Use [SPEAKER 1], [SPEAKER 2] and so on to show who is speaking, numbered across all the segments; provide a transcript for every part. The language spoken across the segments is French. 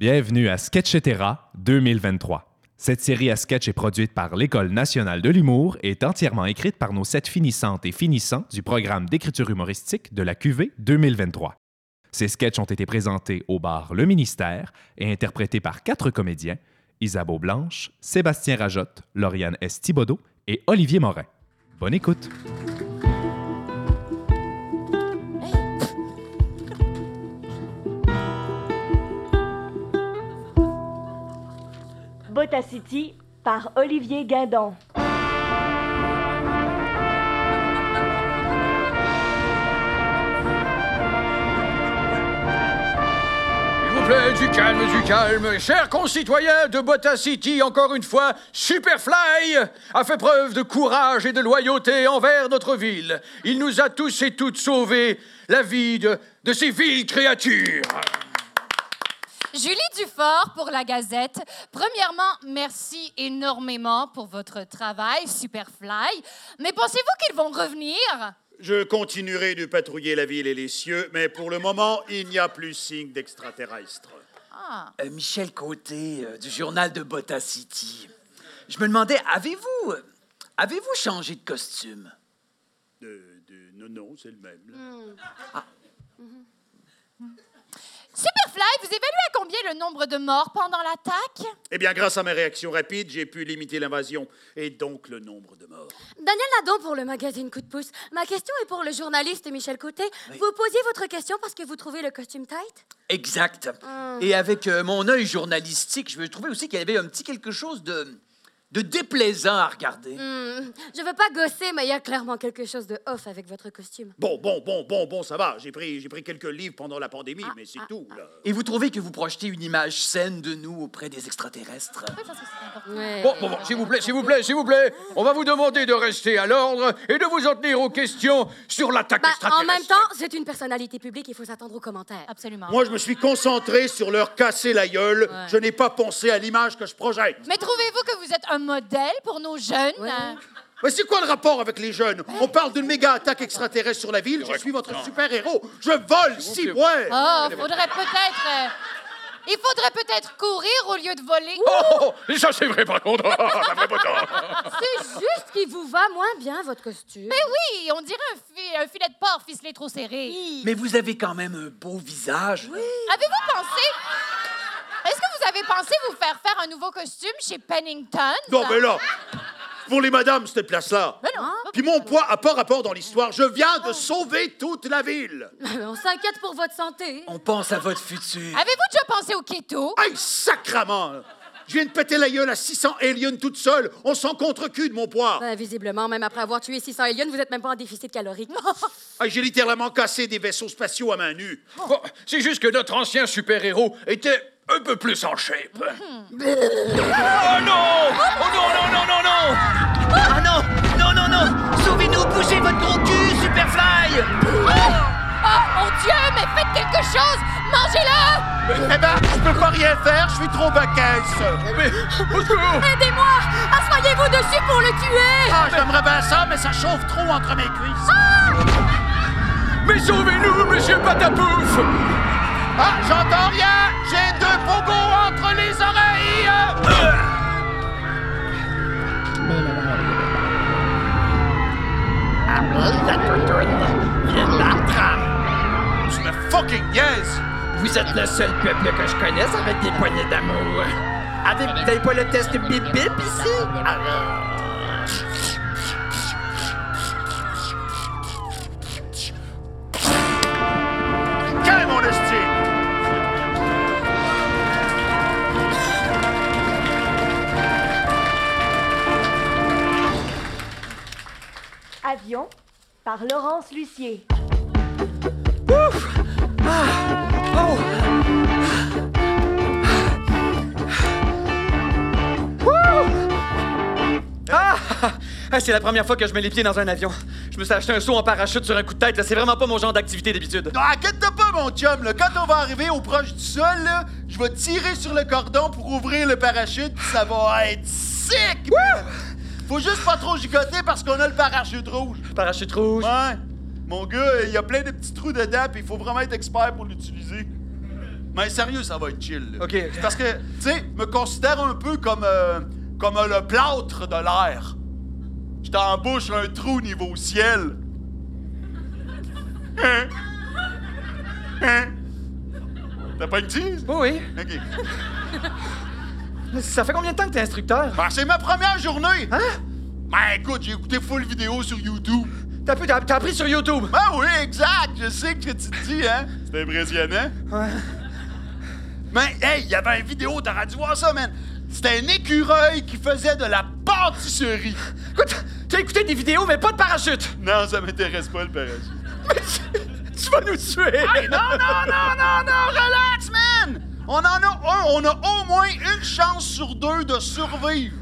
[SPEAKER 1] Bienvenue à Sketchetera 2023. Cette série à sketch est produite par l'École nationale de l'humour et est entièrement écrite par nos sept finissantes et finissants du programme d'écriture humoristique de la QV 2023. Ces sketchs ont été présentés au bar Le Ministère et interprétés par quatre comédiens Isabeau Blanche, Sébastien Rajotte, Lauriane S. Et Olivier Morin. Bonne écoute!
[SPEAKER 2] Botacity par Olivier Guindon.
[SPEAKER 3] Du calme, du calme. Chers concitoyens de Bota City, encore une fois, Superfly a fait preuve de courage et de loyauté envers notre ville. Il nous a tous et toutes sauvés la vie de, de ces viles créatures.
[SPEAKER 4] Julie Dufort pour la Gazette. Premièrement, merci énormément pour votre travail, Superfly. Mais pensez-vous qu'ils vont revenir?
[SPEAKER 5] Je continuerai de patrouiller la ville et les cieux, mais pour le moment, il n'y a plus signe d'extraterrestres.
[SPEAKER 4] Ah.
[SPEAKER 6] Euh, Michel Côté, euh, du journal de Botta City. Je me demandais, avez-vous avez-vous changé de costume?
[SPEAKER 5] De, de- non, non, c'est le même. là.
[SPEAKER 4] Superfly, vous évaluez à combien le nombre de morts pendant l'attaque?
[SPEAKER 5] Eh bien, grâce à mes réactions rapides, j'ai pu limiter l'invasion et donc le nombre de morts.
[SPEAKER 7] Daniel Nadon pour le magazine Coup de pouce. Ma question est pour le journaliste Michel Côté. Vous posiez votre question parce que vous trouvez le costume tight?
[SPEAKER 6] Exact. Et avec euh, mon œil journalistique, je trouvais aussi qu'il y avait un petit quelque chose de, de déplaisant à regarder.
[SPEAKER 7] Hmm, Je veux pas gosser, mais il y a clairement quelque chose de off avec votre costume.
[SPEAKER 5] Bon, bon, bon, bon, bon, ça va. J'ai pris, j'ai pris quelques livres pendant la pandémie, mais c'est tout, là.
[SPEAKER 6] Et vous trouvez que vous projetez une image saine de nous auprès des extraterrestres?
[SPEAKER 4] Je pense que c'est important.
[SPEAKER 7] Ouais.
[SPEAKER 3] Bon, bon, bon, s'il vous plaît, s'il vous plaît, s'il vous plaît, on va vous demander de rester à l'ordre et de vous en tenir aux questions sur l'attaque
[SPEAKER 7] Bah, en
[SPEAKER 3] extraterrestre.
[SPEAKER 7] même temps, c'est une personnalité publique, il faut s'attendre aux commentaires.
[SPEAKER 4] Absolument.
[SPEAKER 5] Moi, je me suis concentré sur leur casser la gueule. Je n'ai pas pensé à l'image que je projette.
[SPEAKER 4] Mais trouvez-vous que vous êtes un modèle pour nos jeunes?
[SPEAKER 7] Ouais.
[SPEAKER 5] Mais c'est quoi le rapport avec les jeunes? On parle d'une méga attaque extraterrestre sur la ville. Je suis votre super-héros. Je vole, si ouais.
[SPEAKER 4] Oh, faudrait peut-être. euh, il faudrait peut-être courir au lieu de voler.
[SPEAKER 3] Oh, oh, ça c'est vrai par contre. Ça ferait pas tort.
[SPEAKER 7] C'est juste qu'il vous va moins bien, votre costume.
[SPEAKER 4] Mais oui, on dirait un, fi- un filet de porc ficelé trop serré.
[SPEAKER 6] Mais vous avez quand même un beau visage.
[SPEAKER 4] Avez-vous pensé. Vous avez pensé vous faire faire un nouveau costume chez Pennington?
[SPEAKER 5] Non, mais là, pour les madames, cette place-là.
[SPEAKER 4] Ben non.
[SPEAKER 5] Puis mon poids a pas rapport dans l'histoire. Je viens de sauver toute la ville.
[SPEAKER 7] On s'inquiète pour votre santé.
[SPEAKER 6] On pense à votre futur.
[SPEAKER 4] Avez-vous déjà pensé au keto?
[SPEAKER 5] Aïe, sacrament! Je viens de péter la gueule à 600 aliens toute seule. On s'en contre-cul de mon poids.
[SPEAKER 7] Ben, visiblement, même après avoir tué 600 aliens, vous êtes même pas en déficit calorique.
[SPEAKER 5] Aïe, J'ai littéralement cassé des vaisseaux spatiaux à main nue.
[SPEAKER 3] Bon, c'est juste que notre ancien super-héros était un peu plus en shape.
[SPEAKER 6] Oh non! Oh non, non, non, non, non! Ah non! Non, non, non! Sauvez-nous! Bougez votre gros cul, Superfly!
[SPEAKER 4] Oh mon Dieu, mais faites quelque chose! Mangez-le!
[SPEAKER 5] Eh ben, je peux pas rien faire, je suis trop bacaisse.
[SPEAKER 3] Mais, au secours!
[SPEAKER 7] Aidez-moi! Assoyez-vous dessus pour le tuer!
[SPEAKER 5] Ah, j'aimerais bien ça, mais ça chauffe trop entre mes cuisses.
[SPEAKER 3] Mais sauvez-nous, monsieur Patapouf!
[SPEAKER 5] Ah, j'entends rien! Entre les oreilles! Tu me fucking niaises!
[SPEAKER 8] Vous êtes le seul peuple que je connaisse avec des poignées d'amour. Avez- Vous n'avez pas le test bip bip ici?
[SPEAKER 2] Par Laurence Lucier.
[SPEAKER 8] Ah! Ah, C'est la première fois que je mets les pieds dans un avion. Je me suis acheté un saut en parachute sur un coup de tête. là. C'est vraiment pas mon genre d'activité d'habitude.
[SPEAKER 5] Non, inquiète-toi pas, mon chum. Là. Quand on va arriver au proche du sol, là, je vais tirer sur le cordon pour ouvrir le parachute, ça va être sick! Faut juste pas trop gigoter parce qu'on a le parachute rouge.
[SPEAKER 8] Parachute rouge.
[SPEAKER 5] Ouais. Mon gars, il y a plein de petits trous dedans, puis il faut vraiment être expert pour l'utiliser. Mais sérieux, ça va être chill. là.
[SPEAKER 8] OK.
[SPEAKER 5] C'est parce que, tu sais, me considère un peu comme, euh, comme euh, le plâtre de l'air. Je t'embouche un trou niveau ciel. Hein? Hein? T'as pas une tease?
[SPEAKER 8] Oui, oui.
[SPEAKER 5] OK.
[SPEAKER 8] Ça fait combien de temps que t'es instructeur?
[SPEAKER 5] Ben, c'est ma première journée!
[SPEAKER 8] Hein?
[SPEAKER 5] Ben, écoute, j'ai écouté full vidéo sur YouTube.
[SPEAKER 8] T'as pu- t'as- t'as appris sur YouTube?
[SPEAKER 5] Ben oui, exact! Je sais que tu te dis, hein? C'est impressionnant.
[SPEAKER 8] Ouais.
[SPEAKER 5] Mais, hey, il y avait une vidéo, t'aurais dû voir ça, man! C'était un écureuil qui faisait de la pâtisserie.
[SPEAKER 8] Écoute, t'as écouté des vidéos, mais pas de parachute!
[SPEAKER 5] Non, ça m'intéresse pas, le parachute.
[SPEAKER 8] Tu vas nous tuer!
[SPEAKER 5] Hey, non, non, non, non, non, relax! On en a un, on a au moins une chance sur deux de survivre.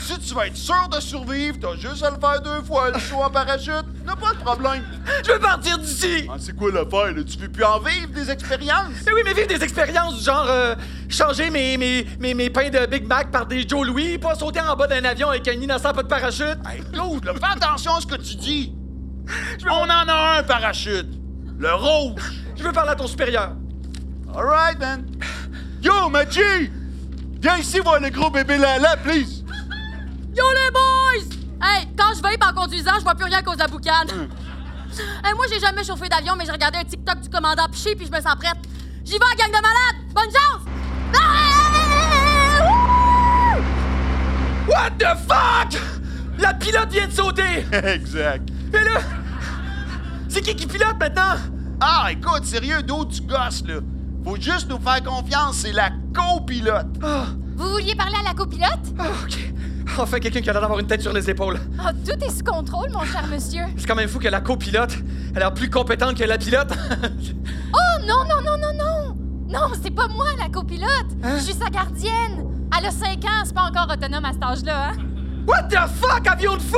[SPEAKER 5] Si tu vas être sûr de survivre, t'as juste à le faire deux fois, le saut en parachute. N'a pas de problème.
[SPEAKER 8] Je veux partir d'ici!
[SPEAKER 5] Ah, c'est quoi l'affaire, là? Tu veux plus en vivre des expériences?
[SPEAKER 8] Mais oui, mais vivre des expériences du genre euh, changer mes, mes, mes, mes pains de Big Mac par des Joe Louis, pas sauter en bas d'un avion avec un innocent pas de parachute.
[SPEAKER 5] Hey, Claude, là, fais attention à ce que tu dis. On en a un parachute. Le rouge.
[SPEAKER 8] Je veux parler à ton supérieur.
[SPEAKER 5] Alright, man. Yo, Machi! Viens ici voir le gros bébé Lala, please.
[SPEAKER 7] Yo les boys! Hey, quand je vape en conduisant, je vois plus rien à cause de la boucane. Hey, moi, j'ai jamais chauffé d'avion, mais j'ai regardé un TikTok du commandant Piché puis je me sens prête. J'y vais, gang de malades! Bonne chance!
[SPEAKER 8] What the fuck? La pilote vient de sauter!
[SPEAKER 5] exact.
[SPEAKER 8] Et là, c'est qui qui pilote maintenant?
[SPEAKER 5] Ah, écoute, sérieux, d'où tu gosses, là? Faut juste nous faire confiance, c'est la copilote.
[SPEAKER 4] Vous vouliez parler à la copilote?
[SPEAKER 8] Ah, ok. Enfin, quelqu'un qui a l'air d'avoir une tête sur les épaules.
[SPEAKER 4] Ah, tout est sous contrôle, mon cher monsieur.
[SPEAKER 8] C'est quand même fou que la copilote a l'air plus compétente que la pilote.
[SPEAKER 4] Oh, non, non, non, non, non! Non, c'est pas moi, la copilote! Je suis sa gardienne! Elle a 5 ans, c'est pas encore autonome à cet âge-là, hein?
[SPEAKER 8] What the fuck, avion de fou?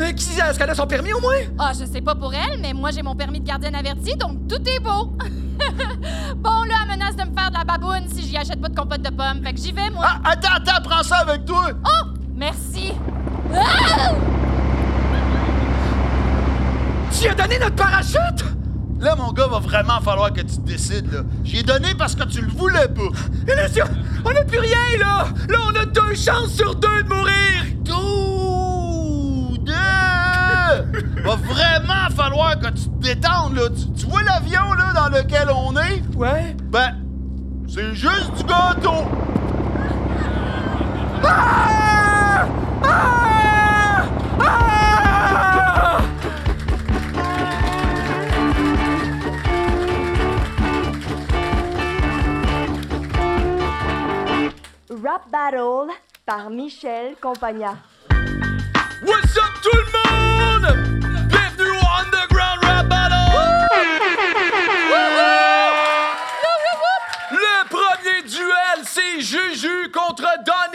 [SPEAKER 8] Euh, Est-ce qu'elle a son permis au moins?
[SPEAKER 4] Ah, je sais pas pour elle, mais moi j'ai mon permis de gardienne averti, donc tout est beau! bon, là, elle menace de me faire de la baboune si j'y achète pas de compote de pommes, fait que j'y vais, moi!
[SPEAKER 5] Ah, attends, attends, prends ça avec toi.
[SPEAKER 4] Oh! Merci! Ah!
[SPEAKER 8] Tu as donné notre parachute?
[SPEAKER 5] Là, mon gars, va vraiment falloir que tu te décides, là. J'y ai donné parce que tu le voulais pas.
[SPEAKER 8] Et là, si on- on n'a plus rien, là! Là, on a deux chances sur deux de mourir!
[SPEAKER 5] Dude! Va vraiment là. Tu vois l'avion, là, dans lequel on est?
[SPEAKER 8] Ouais?
[SPEAKER 5] Ben, c'est juste du gâteau.
[SPEAKER 8] Ah! Ah! Ah!
[SPEAKER 2] Rap Battle par Michel Compagna.
[SPEAKER 8] What's up tout le monde?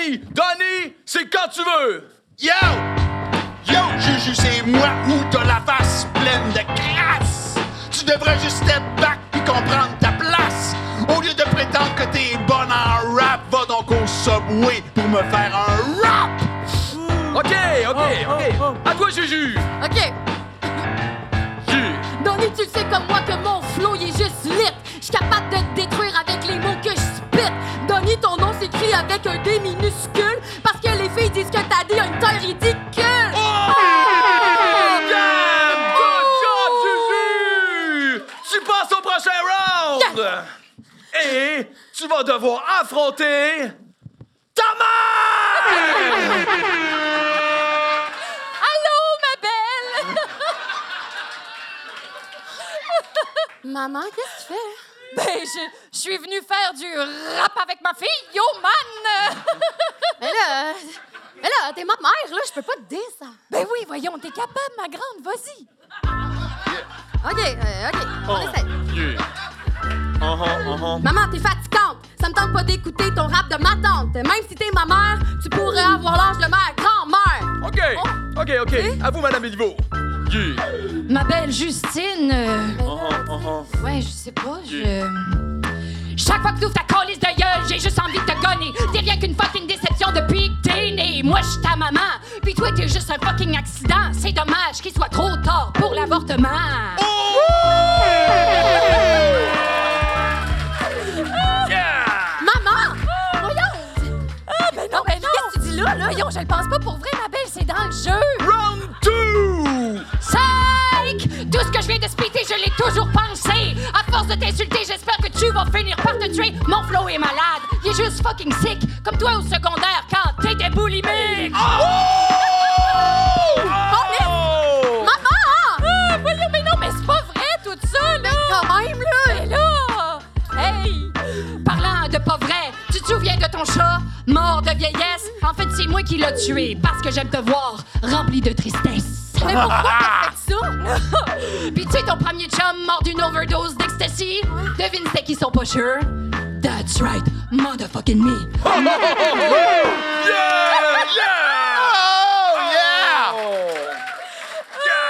[SPEAKER 8] Donny. Donny, c'est quand tu veux.
[SPEAKER 5] Yo! Yo, Juju, c'est moi ou t'as la face pleine de crasse. Tu devrais juste step back puis comprendre ta place. Au lieu de prétendre que t'es bonne en rap, va donc au Subway pour me faire un rap!
[SPEAKER 8] OK, OK, OK. À toi, Juju.
[SPEAKER 7] OK.
[SPEAKER 8] Juju.
[SPEAKER 7] Donny, tu le sais comme moi que mon flow, il est juste lit. Je suis capable de te détruire avec les mots que je spit. Donny, ton nom s'écrit avec un D
[SPEAKER 8] tu vas devoir affronter ta mère!
[SPEAKER 4] Allô, ma belle!
[SPEAKER 7] Maman, qu'est-ce que tu fais?
[SPEAKER 4] ben, je, je suis venue faire du rap avec ma fille, yo, man!
[SPEAKER 7] Mais là, mais là, t'es ma mère, là, je peux pas te dire ça.
[SPEAKER 4] ben oui, voyons, t'es capable, ma grande, vas-y!
[SPEAKER 7] OK, euh, OK, on essaie.
[SPEAKER 8] Uh-huh,
[SPEAKER 7] Maman, t'es fatigante. Ça me tente pas d'écouter ton rap de ma tante. Même si t'es ma mère, tu pourrais avoir l'âge de ma grand-mère.
[SPEAKER 8] OK, OK, OK. À vous, Madame Béliveau. Yeah.
[SPEAKER 4] Ma belle Justine, euh,
[SPEAKER 8] Uh-huh,
[SPEAKER 4] ouais, je sais pas, je... Chaque fois que t'ouvres ta calice de gueule, j'ai juste envie de te gonner. T'es rien qu'une fucking déception depuis que t'es né. Moi, je suis ta maman, puis toi, t'es juste un fucking accident. C'est dommage qu'il soit trop tard pour l'avortement.
[SPEAKER 7] Pense pas pour vrai, ma belle, c'est dans le jeu.
[SPEAKER 8] Round 2!
[SPEAKER 4] Psych! Tout ce que je viens de spiter, je l'ai toujours pensé. À force de t'insulter, j'espère que tu vas finir par te tuer. Mon flow est malade, il est juste fucking sick, comme toi au secondaire quand t'étais boulimique.
[SPEAKER 7] Oh,
[SPEAKER 4] ton chat, mort de vieillesse? En fait, c'est moi qui l'ai tué parce que j'aime te voir rempli de tristesse.
[SPEAKER 7] Mais pourquoi t'as fait ça?
[SPEAKER 4] Puis tu sais, ton premier chum mort d'une overdose d'ecstasy? Devine c'était qui son pusher? That's right, motherfucking me.
[SPEAKER 8] Yeah! Yeah!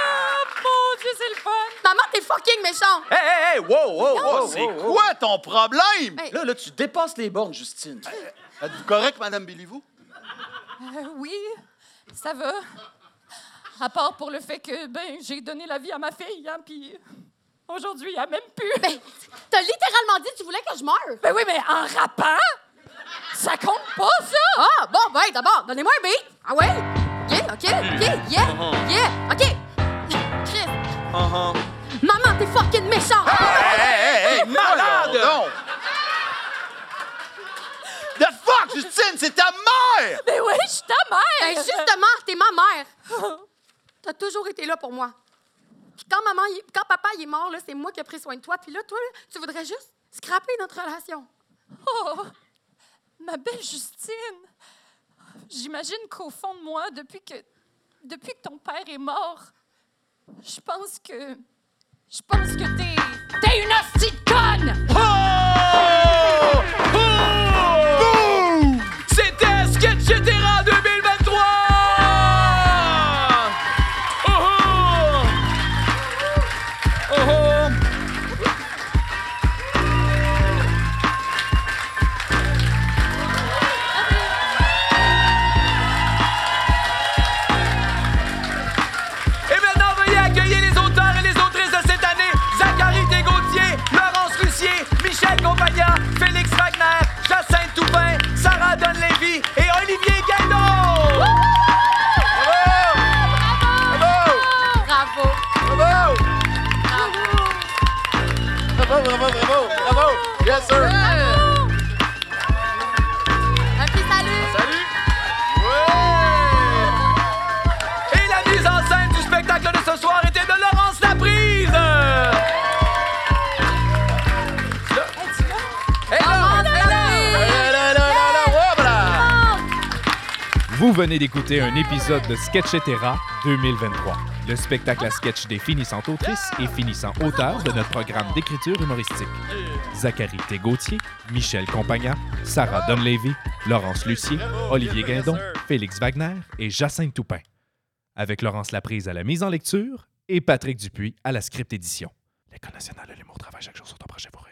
[SPEAKER 4] Mon Dieu, c'est le fun!
[SPEAKER 7] Maman, t'es fucking méchant!
[SPEAKER 6] Hey, hey, hey, wow, wow, wow,
[SPEAKER 5] C'est
[SPEAKER 6] wow, wow.
[SPEAKER 5] quoi ton problème?
[SPEAKER 7] Hey.
[SPEAKER 6] Là, là, tu dépasses les bornes, Justine.
[SPEAKER 5] Êtes-vous correct, Madame Béliveau?
[SPEAKER 4] Euh, oui, ça va. À part pour le fait que, ben, j'ai donné la vie à ma fille, hein, puis aujourd'hui, elle m'aime plus.
[SPEAKER 7] Ben, t'as littéralement dit que tu voulais que je meure!
[SPEAKER 4] Ben oui, mais en rappant, ça compte pas, ça!
[SPEAKER 7] Ah, bon, ben, d'abord, donnez-moi un beat! Ah ouais? OK, OK, OK, yeah, yeah, fucking méchant!
[SPEAKER 5] Hey, hey, hey,
[SPEAKER 6] malade!
[SPEAKER 5] Non! The fuck, Justine, c'est ta mère!
[SPEAKER 4] Ben oui, je suis ta mère!
[SPEAKER 7] Ben, justement, t'es ma mère! T'as toujours été là pour moi. Puis quand maman, il- quand papa il est mort, là, c'est moi qui ai pris soin de toi. Puis là, toi, là, tu voudrais juste scraper notre relation.
[SPEAKER 4] Oh, ma belle Justine, j'imagine qu'au fond de moi, depuis que, depuis que ton père est mort, je pense que, je pense que t'es, t'es une hostie conne!
[SPEAKER 8] Oh!
[SPEAKER 5] Bravo,
[SPEAKER 7] bravo,
[SPEAKER 5] bravo! Yes, sir!
[SPEAKER 7] Un
[SPEAKER 1] Vous venez d'écouter un épisode de Sketchetera 2023, le spectacle à sketch des finissantes autrices et finissants auteurs de notre programme d'écriture humoristique. Zachary Thégautier, Michel Compagna, Sarah Donlevy, Laurence Lucier, Olivier Guindon, Félix Wagner et Jacinthe Toupin. Avec Laurence Laprise à la mise en lecture et Patrick Dupuis à la script édition. L'École nationale de l'humour travaille chaque jour sur ton projet pour.